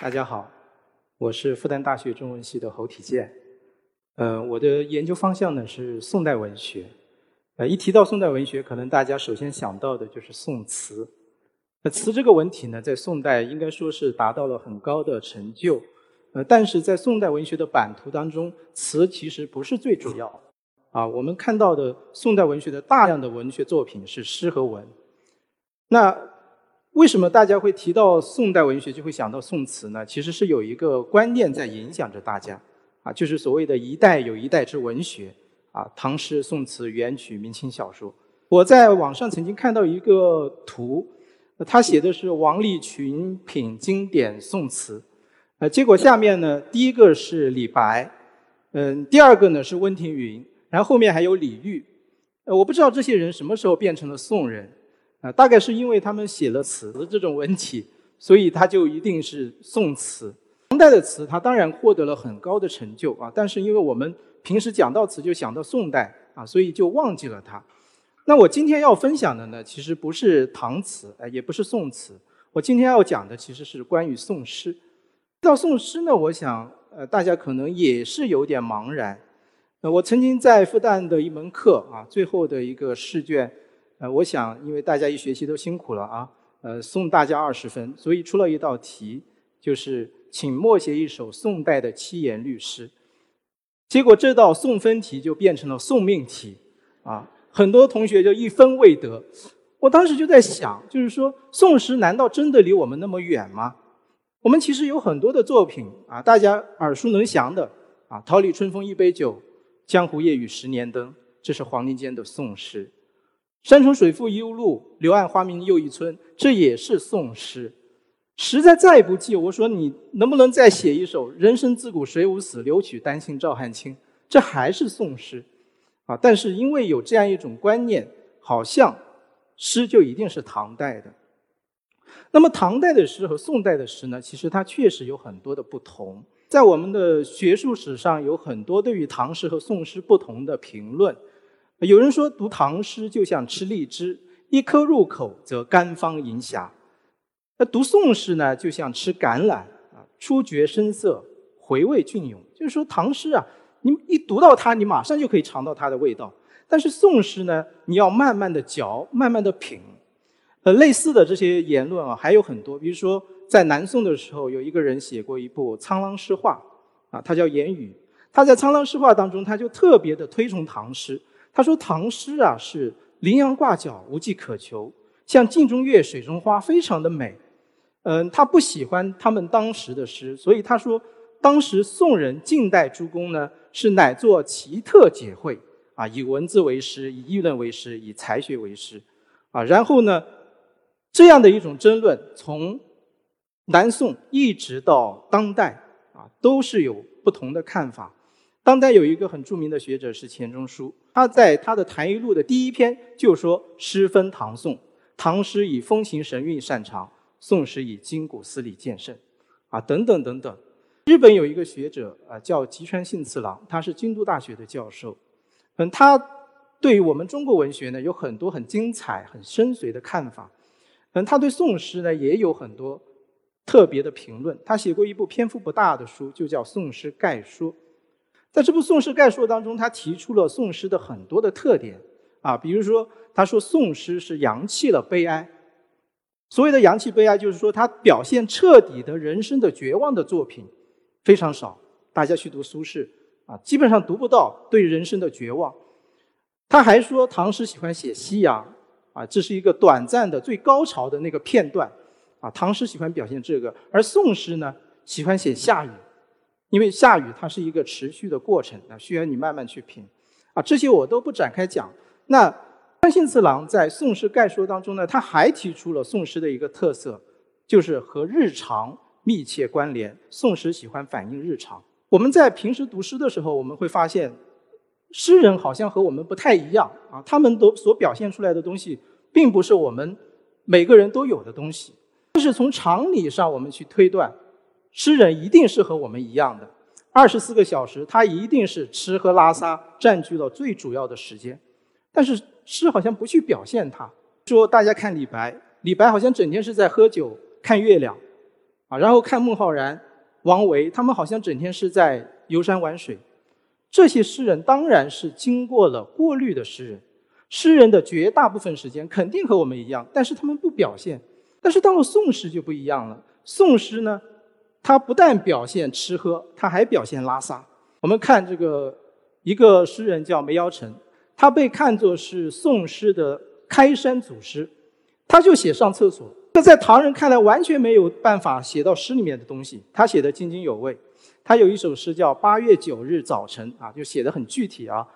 大家好，我是复旦大学中文系的侯体健。呃，我的研究方向呢是宋代文学。呃，一提到宋代文学，可能大家首先想到的就是宋词。那词这个文体呢，在宋代应该说是达到了很高的成就。呃，但是在宋代文学的版图当中，词其实不是最主要。啊，我们看到的宋代文学的大量的文学作品是诗和文。那为什么大家会提到宋代文学就会想到宋词呢？其实是有一个观念在影响着大家，啊，就是所谓的一代有一代之文学，啊，唐诗、宋词、元曲、明清小说。我在网上曾经看到一个图，他写的是王立群品经典宋词，呃，结果下面呢，第一个是李白，嗯，第二个呢是温庭筠，然后后面还有李煜，呃，我不知道这些人什么时候变成了宋人。啊，大概是因为他们写了词这种文体，所以他就一定是宋词。唐代的词，他当然获得了很高的成就啊，但是因为我们平时讲到词就想到宋代啊，所以就忘记了它。那我今天要分享的呢，其实不是唐词，呃，也不是宋词。我今天要讲的其实是关于宋诗。到宋诗呢，我想，呃，大家可能也是有点茫然。呃，我曾经在复旦的一门课啊，最后的一个试卷。呃，我想，因为大家一学期都辛苦了啊，呃，送大家二十分，所以出了一道题，就是请默写一首宋代的七言律诗。结果这道送分题就变成了送命题，啊，很多同学就一分未得。我当时就在想，就是说，宋诗难道真的离我们那么远吗？我们其实有很多的作品啊，大家耳熟能详的啊，“桃李春风一杯酒，江湖夜雨十年灯”，这是黄庭坚的宋诗。山重水复疑无路，柳暗花明又一村。这也是宋诗。实在再不济，我说你能不能再写一首“人生自古谁无死，留取丹心照汗青”？这还是宋诗，啊！但是因为有这样一种观念，好像诗就一定是唐代的。那么唐代的诗和宋代的诗呢？其实它确实有很多的不同。在我们的学术史上，有很多对于唐诗和宋诗不同的评论。有人说读唐诗就像吃荔枝，一颗入口则甘芳盈侠；那读宋诗呢，就像吃橄榄啊，初觉深涩，回味隽永。就是说唐诗啊，你一读到它，你马上就可以尝到它的味道；但是宋诗呢，你要慢慢的嚼，慢慢的品。呃，类似的这些言论啊还有很多，比如说在南宋的时候，有一个人写过一部《沧浪诗话》，啊，他叫严语，他在《沧浪诗话》当中，他就特别的推崇唐诗。他说：“唐诗啊，是羚羊挂角，无迹可求，像镜中月，水中花，非常的美。嗯，他不喜欢他们当时的诗，所以他说，当时宋人、晋代诸公呢，是乃作奇特解会啊，以文字为诗，以议论为诗，以才学为诗，啊，然后呢，这样的一种争论，从南宋一直到当代啊，都是有不同的看法。当代有一个很著名的学者是钱钟书。”他在他的《谈艺录》的第一篇就说：“诗分唐宋，唐诗以风情神韵擅长，宋诗以筋骨思理见胜。”啊，等等等等。日本有一个学者啊，叫吉川幸次郎，他是京都大学的教授。嗯，他对于我们中国文学呢，有很多很精彩、很深邃的看法。嗯，他对宋诗呢，也有很多特别的评论。他写过一部篇幅不大的书，就叫《宋诗概说》。在这部《宋诗概述》当中，他提出了宋诗的很多的特点啊，比如说，他说宋诗是扬弃了悲哀。所谓的扬弃悲哀，就是说他表现彻底的人生的绝望的作品非常少。大家去读苏轼啊，基本上读不到对人生的绝望。他还说唐诗喜欢写夕阳啊，这是一个短暂的最高潮的那个片段啊，唐诗喜欢表现这个，而宋诗呢喜欢写下雨。因为下雨，它是一个持续的过程，啊，需要你慢慢去品，啊，这些我都不展开讲。那川信次郎在《宋诗概说》当中呢，他还提出了宋诗的一个特色，就是和日常密切关联。宋诗喜欢反映日常。我们在平时读诗的时候，我们会发现，诗人好像和我们不太一样啊，他们都所表现出来的东西，并不是我们每个人都有的东西。但是从常理上，我们去推断。诗人一定是和我们一样的，二十四个小时，他一定是吃喝拉撒占据了最主要的时间。但是诗好像不去表现他。说大家看李白，李白好像整天是在喝酒看月亮，啊，然后看孟浩然、王维，他们好像整天是在游山玩水。这些诗人当然是经过了过滤的诗人，诗人的绝大部分时间肯定和我们一样，但是他们不表现。但是到了宋诗就不一样了，宋诗呢，它不但表现吃喝，它还表现拉撒。我们看这个一个诗人叫梅尧臣，他被看作是宋诗的开山祖师，他就写上厕所。这在唐人看来完全没有办法写到诗里面的东西，他写的津津有味。他有一首诗叫《八月九日早晨》啊，就写的很具体啊。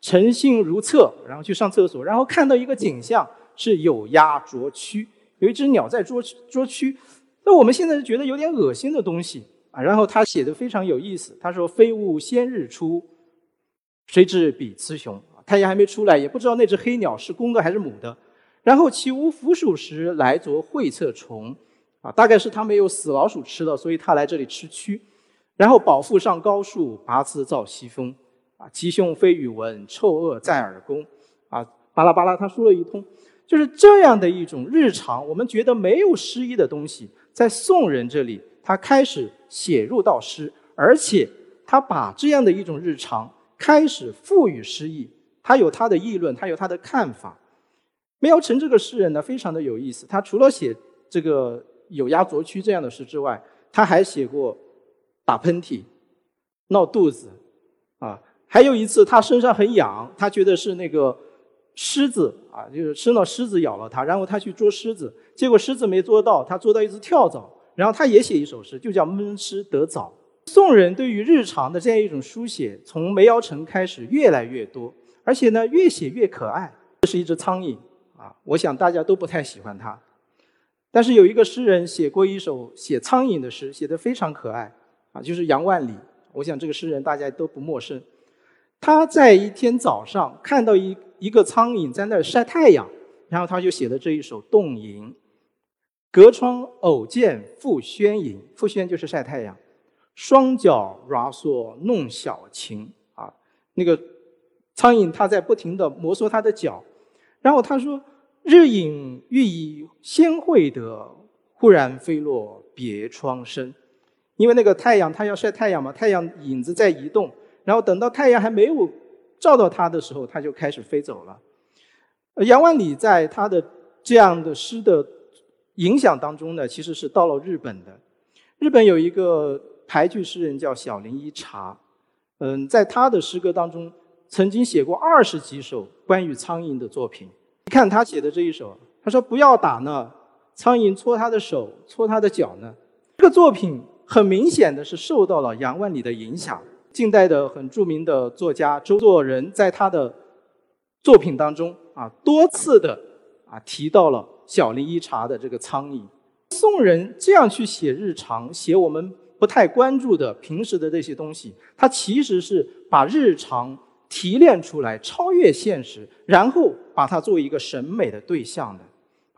诚信如厕，然后去上厕所，然后看到一个景象是有鸭啄蛆，有一只鸟在啄啄蛆。那我们现在觉得有点恶心的东西啊。然后他写的非常有意思，他说：“飞物先日出，谁知彼雌雄？太阳还没出来，也不知道那只黑鸟是公的还是母的。然后其无腐鼠时来啄会厕虫，啊，大概是他没有死老鼠吃了，所以他来这里吃蛆。”然后饱腹上高树，拔刺造西风，啊，吉凶非与闻，臭恶在耳宫，啊，巴拉巴拉，他说了一通，就是这样的一种日常，我们觉得没有诗意的东西，在宋人这里，他开始写入到诗，而且他把这样的一种日常开始赋予诗意，他有他的议论，他有他的看法。梅尧臣这个诗人呢，非常的有意思，他除了写这个有鸭啄蛆这样的诗之外，他还写过。打喷嚏、闹肚子，啊，还有一次他身上很痒，他觉得是那个狮子啊，就是生了狮子咬了他，然后他去捉狮子，结果狮子没捉到，他捉到一只跳蚤，然后他也写一首诗，就叫闷狮得枣。宋人对于日常的这样一种书写，从梅尧臣开始越来越多，而且呢越写越可爱。这是一只苍蝇啊，我想大家都不太喜欢它，但是有一个诗人写过一首写苍蝇的诗，写得非常可爱。啊，就是杨万里，我想这个诗人大家都不陌生。他在一天早上看到一一个苍蝇在那儿晒太阳，然后他就写了这一首《洞迎》：隔窗偶见复轩影，复轩就是晒太阳。双脚软缩弄小情啊，那个苍蝇它在不停地摩挲它的脚，然后他说：“日影欲以先会得，忽然飞落别窗深。”因为那个太阳，它要晒太阳嘛，太阳影子在移动，然后等到太阳还没有照到它的时候，它就开始飞走了。杨万里在他的这样的诗的影响当中呢，其实是到了日本的。日本有一个俳句诗人叫小林一茶，嗯，在他的诗歌当中，曾经写过二十几首关于苍蝇的作品。你看他写的这一首，他说不要打呢，苍蝇搓他的手，搓他的脚呢。这个作品。很明显的是受到了杨万里的影响。近代的很著名的作家周作人在他的作品当中啊，多次的啊提到了小林一茶的这个苍蝇。宋人这样去写日常，写我们不太关注的平时的这些东西，他其实是把日常提炼出来，超越现实，然后把它作为一个审美的对象的。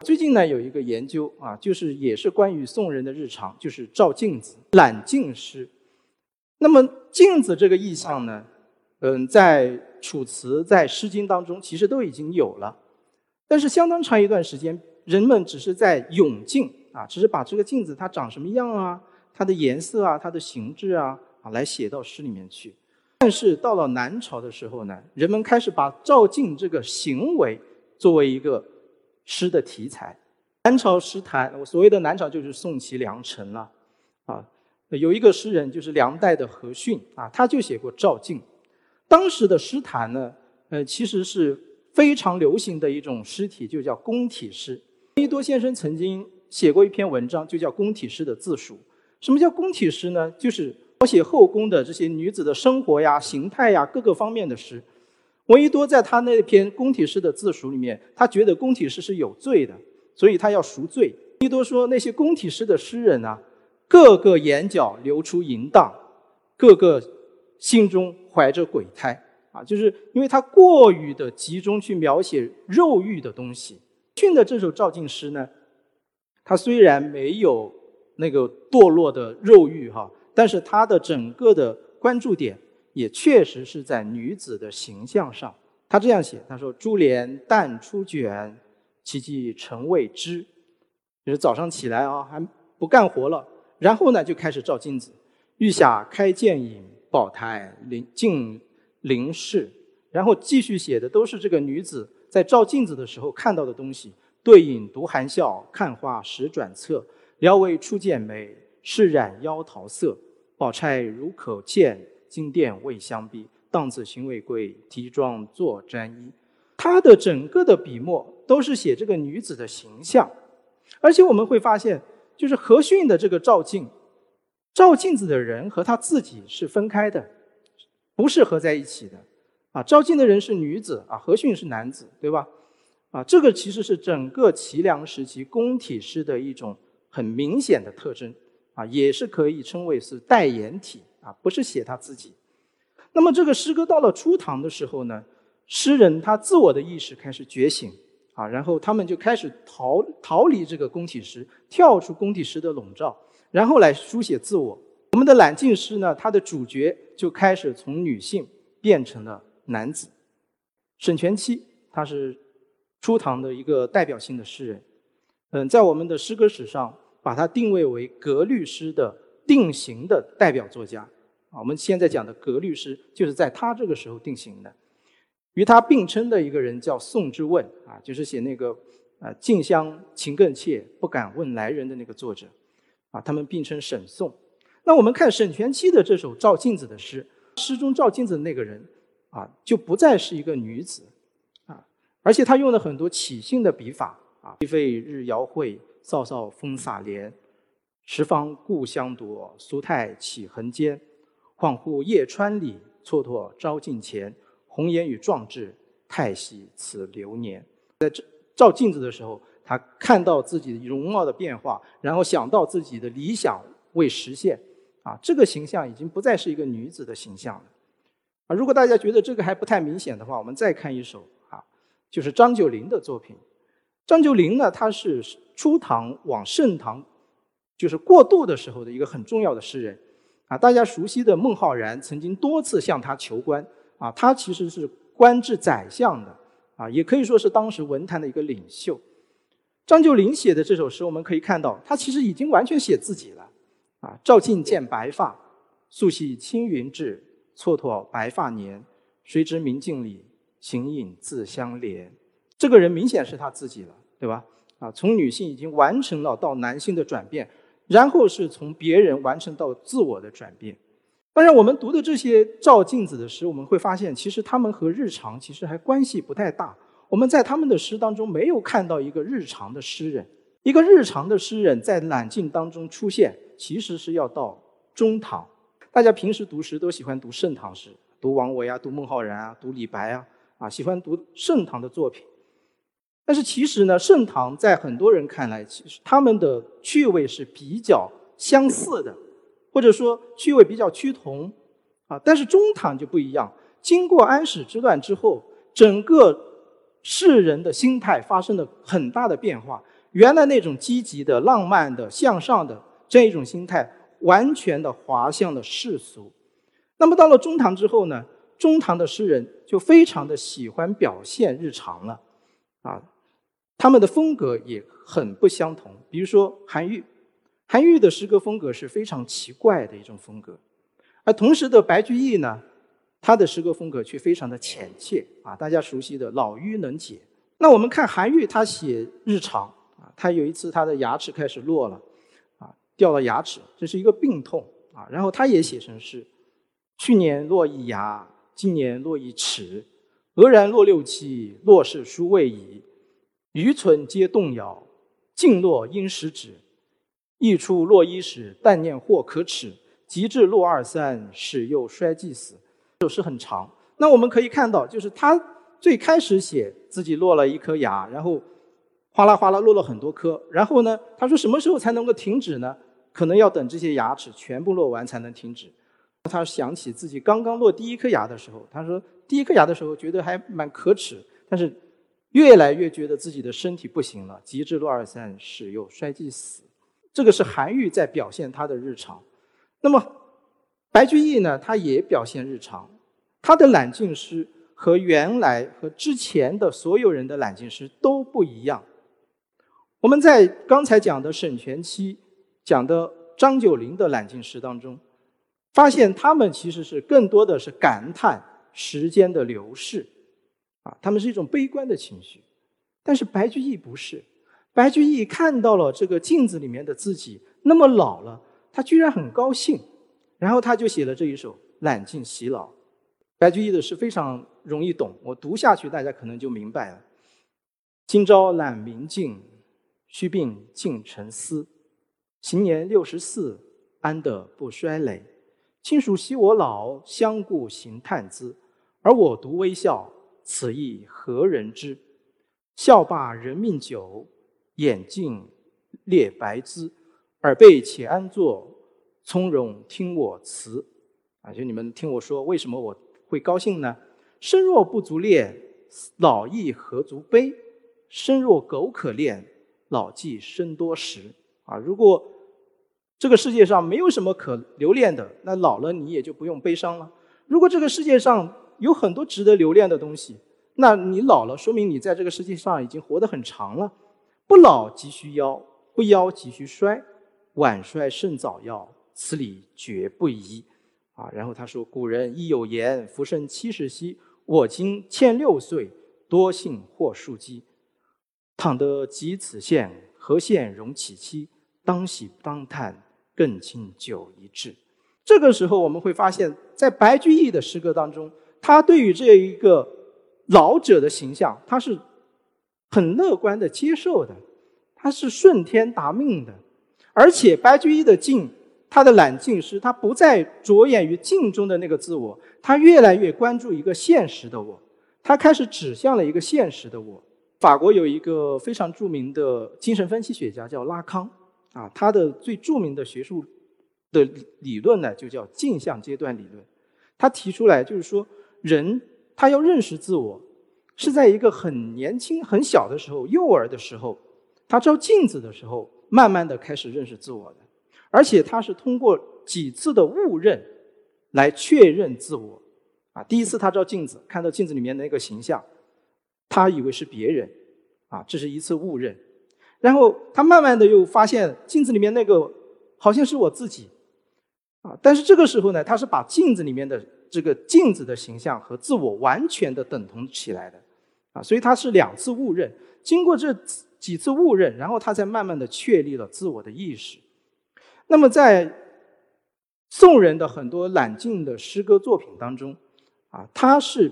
最近呢，有一个研究啊，就是也是关于宋人的日常，就是照镜子、揽镜诗。那么镜子这个意象呢，嗯，在《楚辞》在《诗经》当中其实都已经有了，但是相当长一段时间，人们只是在咏镜啊，只是把这个镜子它长什么样啊，它的颜色啊，它的形制啊啊来写到诗里面去。但是到了南朝的时候呢，人们开始把照镜这个行为作为一个。诗的题材，南朝诗坛，我所谓的南朝就是宋齐梁陈了，有一个诗人就是梁代的何逊啊，他就写过照镜。当时的诗坛呢，呃，其实是非常流行的一种诗体，就叫宫体诗。闻一多先生曾经写过一篇文章，就叫《宫体诗的自述》。什么叫宫体诗呢？就是描写后宫的这些女子的生活呀、形态呀各个方面的诗。闻一多在他那篇宫体诗的自述里面，他觉得宫体诗是有罪的，所以他要赎罪。闻一多说，那些宫体诗的诗人啊，个个眼角流出淫荡，个个心中怀着鬼胎啊，就是因为他过于的集中去描写肉欲的东西。逊的这首照镜诗呢，他虽然没有那个堕落的肉欲哈，但是他的整个的关注点。也确实是在女子的形象上，他这样写：“他说，珠帘淡初卷，其际晨未知。就是早上起来啊，还不干活了，然后呢就开始照镜子，玉下开剑影，宝台临镜临视，然后继续写的都是这个女子在照镜子的时候看到的东西。对影独含笑，看花时转侧。聊为初见美，试染妖桃色。宝钗如可见，金殿未相逼。荡子行为贵，提妆作沾衣。他的整个的笔墨都是写这个女子的形象，而且我们会发现，就是何逊的这个照镜，照镜子的人和他自己是分开的，不是合在一起的。啊，照镜的人是女子，啊，何逊是男子，对吧？啊，这个其实是整个齐梁时期宫体诗的一种很明显的特征啊，也是可以称为是代言体啊，不是写他自己。那么这个诗歌到了初唐的时候呢，诗人他自我的意识开始觉醒啊，然后他们就开始逃逃离这个宫体诗，跳出宫体诗的笼罩，然后来书写自我。我们的揽镜诗呢，它的主角就开始从女性变成了男子。沈佺期他是。初唐的一个代表性的诗人，嗯，在我们的诗歌史上，把他定位为格律诗的定型的代表作家。啊，我们现在讲的格律诗，就是在他这个时候定型的。与他并称的一个人叫宋之问，啊，就是写那个啊“近乡情更怯，不敢问来人”的那个作者。啊，他们并称沈宋。那我们看沈佺期的这首照镜子的诗，诗中照镜子的那个人，啊，就不再是一个女子。啊而且他用了很多起兴的笔法啊，飞飞日遥会，扫扫风洒帘。十方故乡多，苏太起横间。恍惚夜川里，蹉跎朝镜前。红颜与壮志，太息此流年。在这照镜子的时候，他看到自己容貌的变化，然后想到自己的理想未实现，啊，这个形象已经不再是一个女子的形象了。啊，如果大家觉得这个还不太明显的话，我们再看一首啊。就是张九龄的作品。张九龄呢，他是初唐往盛唐，就是过渡的时候的一个很重要的诗人。啊，大家熟悉的孟浩然曾经多次向他求官。啊，他其实是官至宰相的。啊，也可以说是当时文坛的一个领袖。张九龄写的这首诗，我们可以看到，他其实已经完全写自己了。啊，照镜见白发，素系青云志，蹉跎白发年。谁知明镜里。形影自相连，这个人明显是他自己了，对吧？啊，从女性已经完成了到男性的转变，然后是从别人完成到自我的转变。当然，我们读的这些照镜子的诗，我们会发现，其实他们和日常其实还关系不太大。我们在他们的诗当中没有看到一个日常的诗人，一个日常的诗人在揽镜当中出现，其实是要到中唐。大家平时读诗都喜欢读盛唐诗，读王维啊，读孟浩然啊，读李白啊。啊，喜欢读盛唐的作品，但是其实呢，盛唐在很多人看来，其实他们的趣味是比较相似的，或者说趣味比较趋同。啊，但是中唐就不一样。经过安史之乱之后，整个世人的心态发生了很大的变化。原来那种积极的、浪漫的、向上的这样一种心态，完全的滑向了世俗。那么到了中唐之后呢？中唐的诗人就非常的喜欢表现日常了，啊，他们的风格也很不相同。比如说韩愈，韩愈的诗歌风格是非常奇怪的一种风格，而同时的白居易呢，他的诗歌风格却非常的浅切啊，大家熟悉的老妪能解。那我们看韩愈，他写日常啊，他有一次他的牙齿开始落了，啊，掉了牙齿，这是一个病痛啊，然后他也写成诗，去年落一牙。今年落一齿，俄然落六七，落是殊未已。余存皆动摇，尽落应时止。溢出落一时，但念或可耻。及至落二三，始又衰寂死。这首诗很长。那我们可以看到，就是他最开始写自己落了一颗牙，然后哗啦哗啦落了很多颗。然后呢，他说什么时候才能够停止呢？可能要等这些牙齿全部落完才能停止。他想起自己刚刚落第一颗牙的时候，他说第一颗牙的时候觉得还蛮可耻，但是越来越觉得自己的身体不行了，及至落二三，始又衰寂死。这个是韩愈在表现他的日常。那么白居易呢，他也表现日常，他的揽镜诗和原来和之前的所有人的揽镜诗都不一样。我们在刚才讲的沈佺期讲的张九龄的揽镜诗当中，发现他们其实是更多的是感叹时间的流逝，啊，他们是一种悲观的情绪。但是白居易不是，白居易看到了这个镜子里面的自己那么老了，他居然很高兴，然后他就写了这一首《揽镜洗老》。白居易的诗非常容易懂，我读下去大家可能就明白了。今朝揽明镜，须鬓尽成丝。行年六十四，安得不衰累？亲属惜我老，相顾行叹姿。而我独微笑，此意何人知？笑罢人命久，眼镜裂白滋。尔辈且安坐，从容听我词。啊，就你们听我说，为什么我会高兴呢？生若不足恋，老亦何足悲？生若苟可恋，老即生多时。啊，如果这个世界上没有什么可留恋的，那老了你也就不用悲伤了。如果这个世界上有很多值得留恋的东西，那你老了，说明你在这个世界上已经活得很长了。不老即须夭，不夭即须衰，晚衰胜早夭，此理绝不疑。啊，然后他说：“古人亦有言，福生七十兮。我今欠六岁，多幸或数鸡。”倘得及此现，何县容其妻？当喜当叹，更倾酒一掷。这个时候，我们会发现，在白居易的诗歌当中，他对于这一个老者的形象，他是很乐观的接受的，他是顺天达命的。而且，白居易的镜，他的揽镜诗，他不再着眼于镜中的那个自我，他越来越关注一个现实的我，他开始指向了一个现实的我。法国有一个非常著名的精神分析学家叫拉康，啊，他的最著名的学术的理论呢，就叫镜像阶段理论。他提出来就是说，人他要认识自我，是在一个很年轻、很小的时候，幼儿的时候，他照镜子的时候，慢慢的开始认识自我的，而且他是通过几次的误认来确认自我。啊，第一次他照镜子，看到镜子里面那个形象。他以为是别人，啊，这是一次误认，然后他慢慢的又发现镜子里面那个好像是我自己，啊，但是这个时候呢，他是把镜子里面的这个镜子的形象和自我完全的等同起来的，啊，所以他是两次误认，经过这几次误认，然后他才慢慢的确立了自我的意识。那么在宋人的很多揽镜的诗歌作品当中，啊，他是。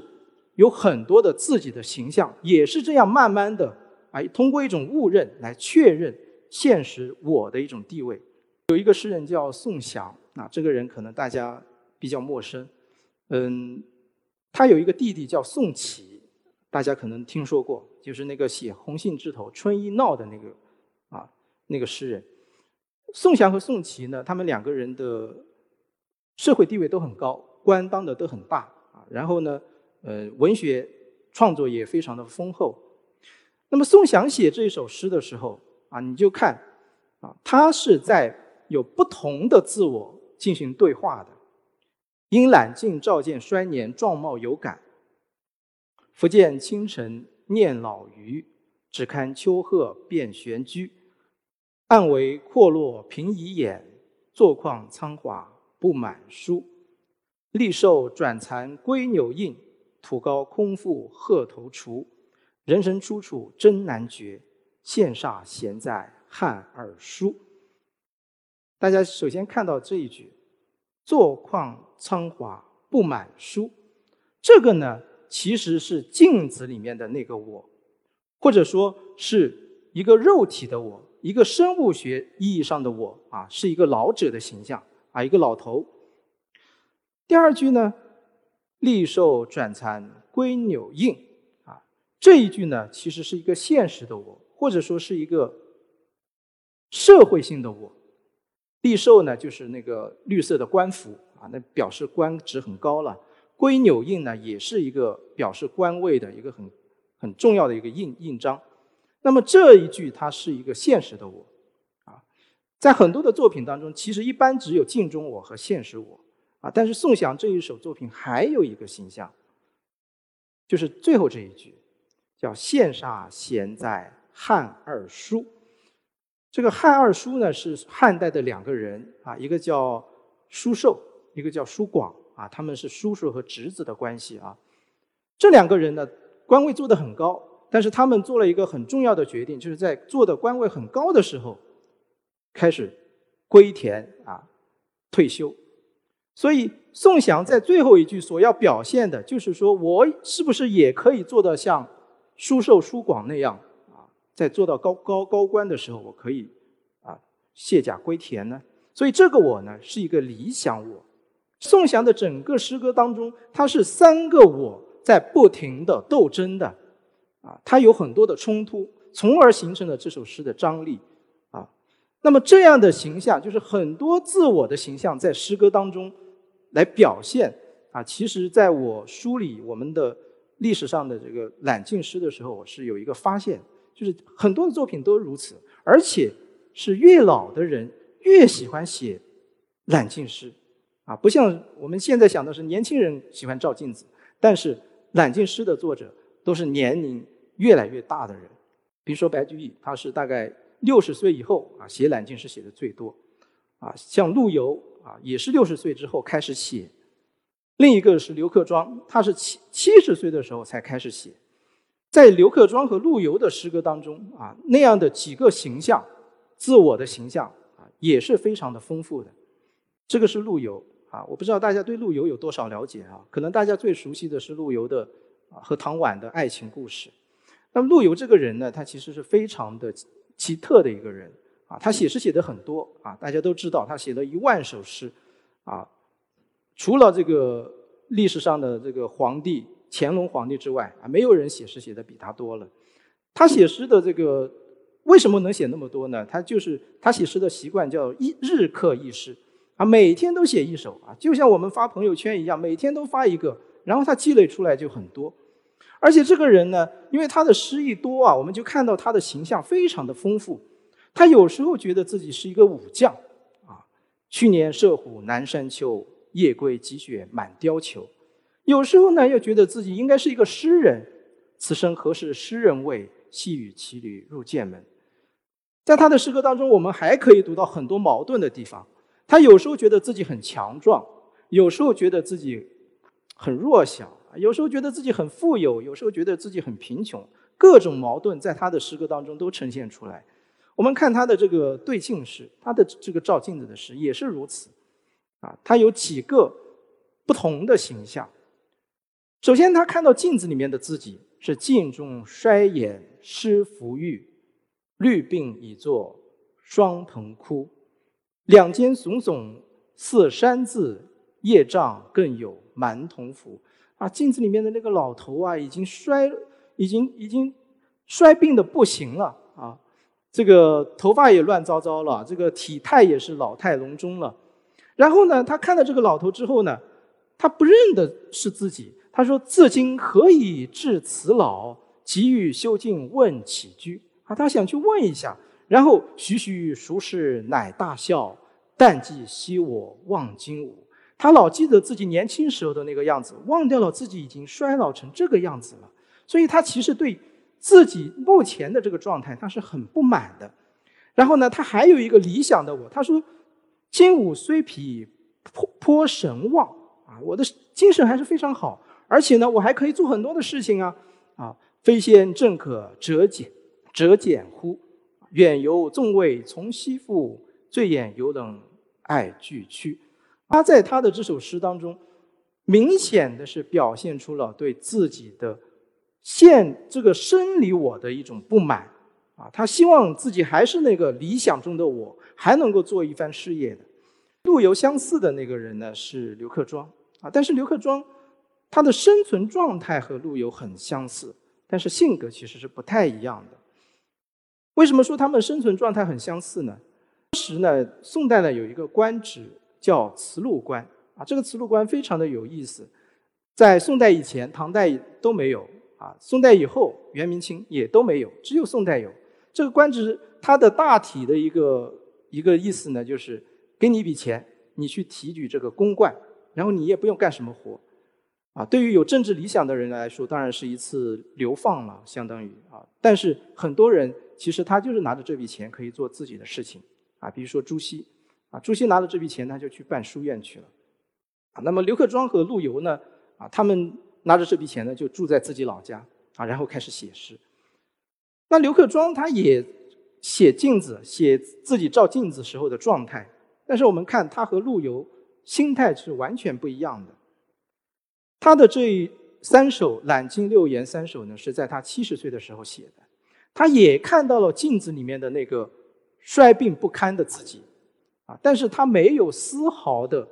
有很多的自己的形象，也是这样慢慢的，哎，通过一种误认来确认现实我的一种地位。有一个诗人叫宋祥，啊，这个人可能大家比较陌生，嗯，他有一个弟弟叫宋祁，大家可能听说过，就是那个写《红杏枝头春意闹》的那个，啊，那个诗人。宋祥和宋祁呢，他们两个人的社会地位都很高，官当的都很大，啊，然后呢。呃，文学创作也非常的丰厚。那么宋祥写这一首诗的时候啊，你就看啊，他是在有不同的自我进行对话的。因揽镜照见衰年，壮貌有感。复见清晨念老余，只看秋鹤变玄居。暗为阔落平移眼，坐况苍华不满书。立寿转残归纽印。土高空腹鹤头雏，人生出处真难绝。羡煞闲在汉二书。大家首先看到这一句“坐况苍华不满书”，这个呢，其实是镜子里面的那个我，或者说是一个肉体的我，一个生物学意义上的我啊，是一个老者的形象啊，一个老头。第二句呢？利寿转残归纽印，啊，这一句呢，其实是一个现实的我，或者说是一个社会性的我。利寿呢，就是那个绿色的官服啊，那表示官职很高了。归纽印呢，也是一个表示官位的一个很很重要的一个印印章。那么这一句，它是一个现实的我，啊，在很多的作品当中，其实一般只有镜中我和现实我。啊，但是宋祥这一首作品还有一个形象，就是最后这一句，叫“羡煞闲在汉二叔”。这个汉二叔呢是汉代的两个人啊，一个叫叔寿，一个叫叔广啊，他们是叔叔和侄子的关系啊。这两个人呢，官位做得很高，但是他们做了一个很重要的决定，就是在做的官位很高的时候，开始归田啊，退休。所以宋祥在最后一句所要表现的就是说，我是不是也可以做到像叔寿、叔广那样啊，在做到高高高官的时候，我可以啊卸甲归田呢？所以这个我呢，是一个理想我。宋祥的整个诗歌当中，它是三个我。在不停的斗争的，啊，它有很多的冲突，从而形成了这首诗的张力，啊，那么这样的形象就是很多自我的形象在诗歌当中来表现，啊，其实在我梳理我们的历史上的这个揽镜诗的时候，我是有一个发现，就是很多的作品都如此，而且是越老的人越喜欢写揽镜诗，啊，不像我们现在想的是年轻人喜欢照镜子，但是。揽镜诗的作者都是年龄越来越大的人，比如说白居易，他是大概六十岁以后啊写揽镜诗写的最多，啊，像陆游啊也是六十岁之后开始写，另一个是刘克庄，他是七七十岁的时候才开始写，在刘克庄和陆游的诗歌当中啊那样的几个形象，自我的形象啊也是非常的丰富的，这个是陆游。啊，我不知道大家对陆游有多少了解啊？可能大家最熟悉的是陆游的啊和唐婉的爱情故事。那么陆游这个人呢，他其实是非常的奇特的一个人啊。他写诗写的很多啊，大家都知道他写了一万首诗啊。除了这个历史上的这个皇帝乾隆皇帝之外啊，没有人写诗写的比他多了。他写诗的这个为什么能写那么多呢？他就是他写诗的习惯叫一日刻一诗。啊，每天都写一首啊，就像我们发朋友圈一样，每天都发一个，然后他积累出来就很多。而且这个人呢，因为他的诗意多啊，我们就看到他的形象非常的丰富。他有时候觉得自己是一个武将啊，去年射虎南山秋，夜归积雪满貂裘；有时候呢，又觉得自己应该是一个诗人，此生何事诗人味，细雨骑驴入剑门。在他的诗歌当中，我们还可以读到很多矛盾的地方。他有时候觉得自己很强壮，有时候觉得自己很弱小，有时候觉得自己很富有，有时候觉得自己很贫穷，各种矛盾在他的诗歌当中都呈现出来。我们看他的这个对镜诗，他的这个照镜子的诗也是如此，啊，他有几个不同的形象。首先，他看到镜子里面的自己是镜中衰眼失福玉，绿鬓已作双蓬枯。两肩耸耸似山字，叶障更有蛮童服。啊，镜子里面的那个老头啊，已经衰，已经已经衰病的不行了啊！这个头发也乱糟糟了，这个体态也是老态龙钟了。然后呢，他看到这个老头之后呢，他不认得是自己。他说：“自今何以至此老？急于修静问起居。”啊，他想去问一下。然后徐徐熟视乃大笑，但记昔我望今吾。他老记得自己年轻时候的那个样子，忘掉了自己已经衰老成这个样子了。所以他其实对自己目前的这个状态，他是很不满的。然后呢，他还有一个理想的我，他说：“今吾虽疲，颇颇神旺啊，我的精神还是非常好，而且呢，我还可以做很多的事情啊啊，非仙正可折减折减乎？”远游纵未从西复，醉眼犹能爱俱屈。他在他的这首诗当中，明显的是表现出了对自己的现这个生理我的一种不满啊。他希望自己还是那个理想中的我，还能够做一番事业的。陆游相似的那个人呢是刘克庄啊，但是刘克庄他的生存状态和陆游很相似，但是性格其实是不太一样的。为什么说他们生存状态很相似呢？当时呢，宋代呢有一个官职叫慈禄官啊，这个慈禄官非常的有意思，在宋代以前、唐代都没有啊，宋代以后、元明清也都没有，只有宋代有这个官职。它的大体的一个一个意思呢，就是给你一笔钱，你去提举这个公冠，然后你也不用干什么活，啊，对于有政治理想的人来说，当然是一次流放了，相当于啊。但是很多人其实他就是拿着这笔钱可以做自己的事情啊，比如说朱熹啊，朱熹拿着这笔钱他就去办书院去了啊。那么刘克庄和陆游呢啊，他们拿着这笔钱呢就住在自己老家啊，然后开始写诗。那刘克庄他也写镜子，写自己照镜子时候的状态，但是我们看他和陆游心态是完全不一样的。他的这三首《揽镜六言》三首呢，是在他七十岁的时候写的。他也看到了镜子里面的那个衰病不堪的自己，啊，但是他没有丝毫的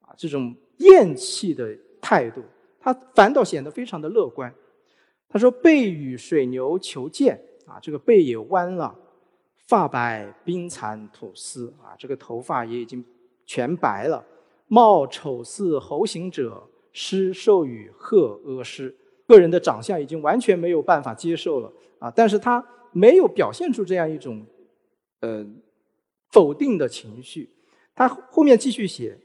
啊这种厌弃的态度，他反倒显得非常的乐观。他说：“背与水牛求见，啊，这个背也弯了，发白冰蚕吐丝，啊，这个头发也已经全白了。貌丑似猴行者。”诗授予贺阿诗，个人的长相已经完全没有办法接受了啊！但是他没有表现出这样一种，呃，否定的情绪。他后面继续写，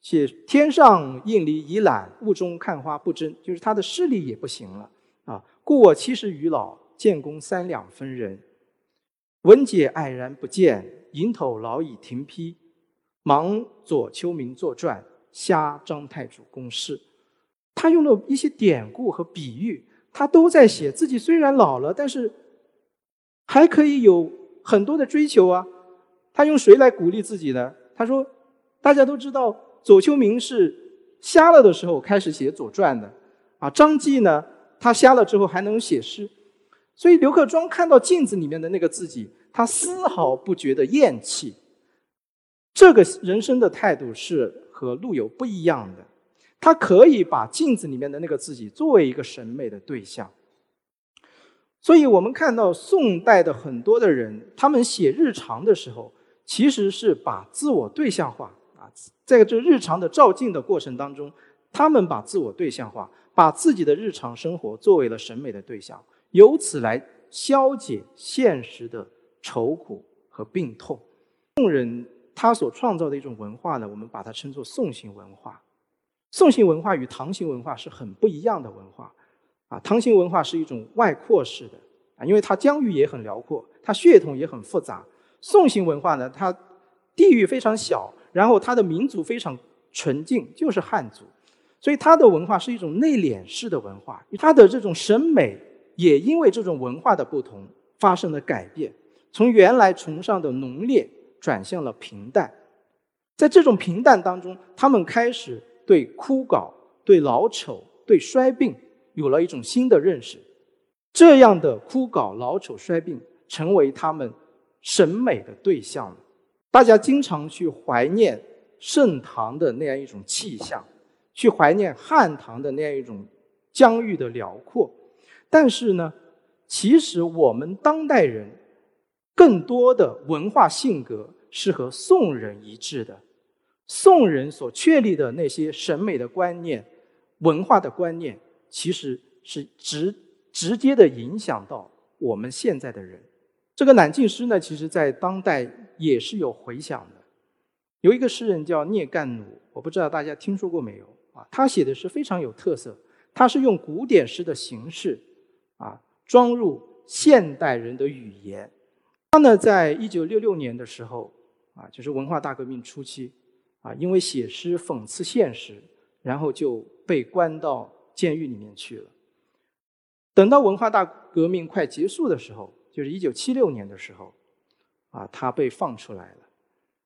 写天上应离已懒，雾中看花不争，就是他的视力也不行了啊！故我七十余老，建功三两分人。文解黯然不见，蝇头老已停批。忙左丘明作传，瞎张太祖公事。他用了一些典故和比喻，他都在写自己虽然老了，但是还可以有很多的追求啊。他用谁来鼓励自己呢？他说：“大家都知道，左丘明是瞎了的时候开始写《左传》的，啊，张继呢，他瞎了之后还能写诗，所以刘克庄看到镜子里面的那个自己，他丝毫不觉得厌弃。这个人生的态度是和陆游不一样的。”他可以把镜子里面的那个自己作为一个审美的对象，所以我们看到宋代的很多的人，他们写日常的时候，其实是把自我对象化啊，在这日常的照镜的过程当中，他们把自我对象化，把自己的日常生活作为了审美的对象，由此来消解现实的愁苦和病痛。宋人他所创造的一种文化呢，我们把它称作宋型文化。宋型文化与唐型文化是很不一样的文化，啊，唐型文化是一种外扩式的，啊，因为它疆域也很辽阔，它血统也很复杂。宋型文化呢，它地域非常小，然后它的民族非常纯净，就是汉族，所以它的文化是一种内敛式的文化，它的这种审美也因为这种文化的不同发生了改变，从原来崇尚的浓烈转向了平淡，在这种平淡当中，他们开始。对枯槁、对老丑、对衰病有了一种新的认识，这样的枯槁、老丑、衰病成为他们审美的对象。大家经常去怀念盛唐的那样一种气象，去怀念汉唐的那样一种疆域的辽阔。但是呢，其实我们当代人更多的文化性格是和宋人一致的。宋人所确立的那些审美的观念、文化的观念，其实是直直接的影响到我们现在的人。这个南晋诗呢，其实在当代也是有回响的。有一个诗人叫聂干弩，我不知道大家听说过没有啊？他写的是非常有特色，他是用古典诗的形式啊，装入现代人的语言。他呢，在一九六六年的时候啊，就是文化大革命初期。啊，因为写诗讽刺现实，然后就被关到监狱里面去了。等到文化大革命快结束的时候，就是一九七六年的时候，啊，他被放出来了。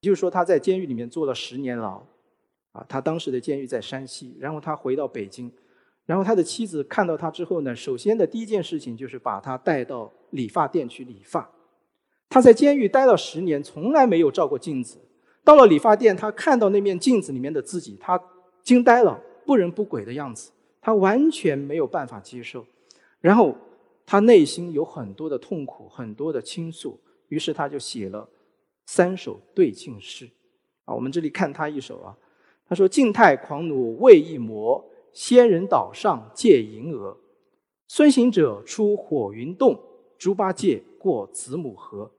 也就是说他在监狱里面坐了十年牢，啊，他当时的监狱在山西，然后他回到北京，然后他的妻子看到他之后呢，首先的第一件事情就是把他带到理发店去理发。他在监狱待了十年，从来没有照过镜子。到了理发店，他看到那面镜子里面的自己，他惊呆了，不人不鬼的样子，他完全没有办法接受。然后他内心有很多的痛苦，很多的倾诉，于是他就写了三首对镜诗。啊，我们这里看他一首啊，他说：“静态狂奴未一磨，仙人岛上借银娥。孙行者出火云洞，猪八戒过子母河。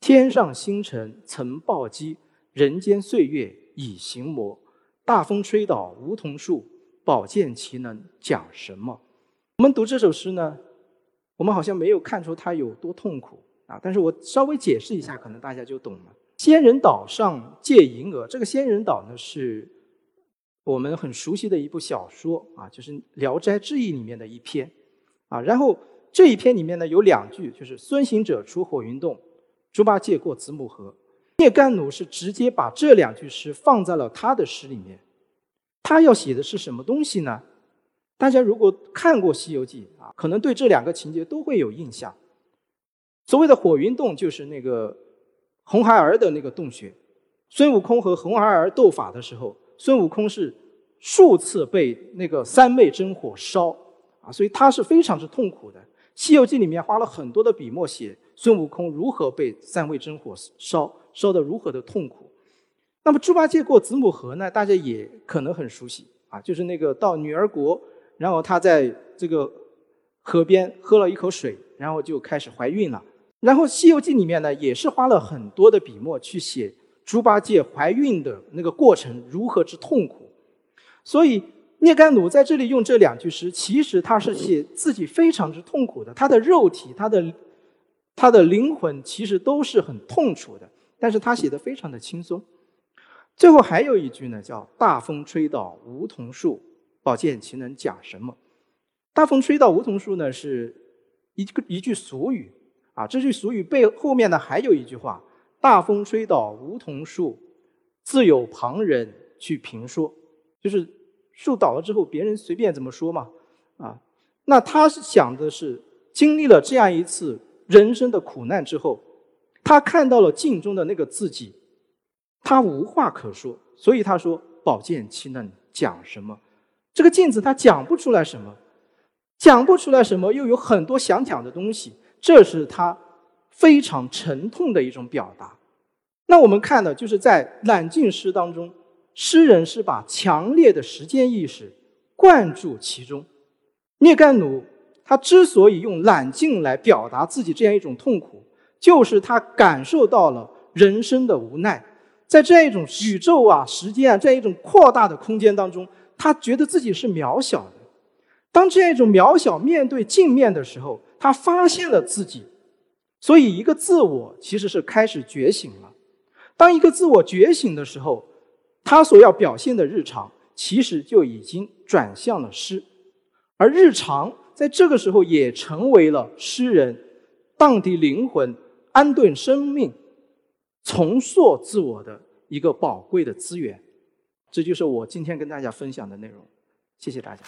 天上星辰曾暴击。”人间岁月已行魔，大风吹倒梧桐树，宝剑岂能讲什么？我们读这首诗呢，我们好像没有看出它有多痛苦啊。但是我稍微解释一下，可能大家就懂了。仙人岛上借银娥，这个仙人岛呢是我们很熟悉的一部小说啊，就是《聊斋志异》里面的一篇啊。然后这一篇里面呢有两句，就是“孙行者出火云洞，猪八戒过子母河”。聂干奴是直接把这两句诗放在了他的诗里面。他要写的是什么东西呢？大家如果看过《西游记》啊，可能对这两个情节都会有印象。所谓的火云洞，就是那个红孩儿的那个洞穴。孙悟空和红孩儿斗法的时候，孙悟空是数次被那个三昧真火烧啊，所以他是非常之痛苦的。《西游记》里面花了很多的笔墨写孙悟空如何被三昧真火烧，烧得如何的痛苦。那么猪八戒过子母河呢？大家也可能很熟悉啊，就是那个到女儿国，然后他在这个河边喝了一口水，然后就开始怀孕了。然后《西游记》里面呢，也是花了很多的笔墨去写猪八戒怀孕的那个过程如何之痛苦。所以聂干弩在这里用这两句诗，其实他是写自己非常之痛苦的，他的肉体、他的他的灵魂其实都是很痛楚的，但是他写的非常的轻松。最后还有一句呢，叫“大风吹倒梧桐树，宝剑岂能讲什么？”“大风吹倒梧桐树”呢，是一个一句俗语啊。这句俗语背后面呢，还有一句话：“大风吹倒梧桐树，自有旁人去评说。”就是树倒了之后，别人随便怎么说嘛啊。那他是想的是，经历了这样一次人生的苦难之后，他看到了镜中的那个自己。他无话可说，所以他说：“宝剑岂能讲什么？”这个镜子他讲不出来什么，讲不出来什么，又有很多想讲的东西，这是他非常沉痛的一种表达。那我们看的就是在揽镜诗当中，诗人是把强烈的时间意识灌注其中。聂干弩他之所以用揽镜来表达自己这样一种痛苦，就是他感受到了人生的无奈。在这样一种宇宙啊、时间啊这样一种扩大的空间当中，他觉得自己是渺小的。当这样一种渺小面对镜面的时候，他发现了自己，所以一个自我其实是开始觉醒了。当一个自我觉醒的时候，他所要表现的日常其实就已经转向了诗，而日常在这个时候也成为了诗人荡涤灵魂、安顿生命。重塑自我的一个宝贵的资源，这就是我今天跟大家分享的内容。谢谢大家。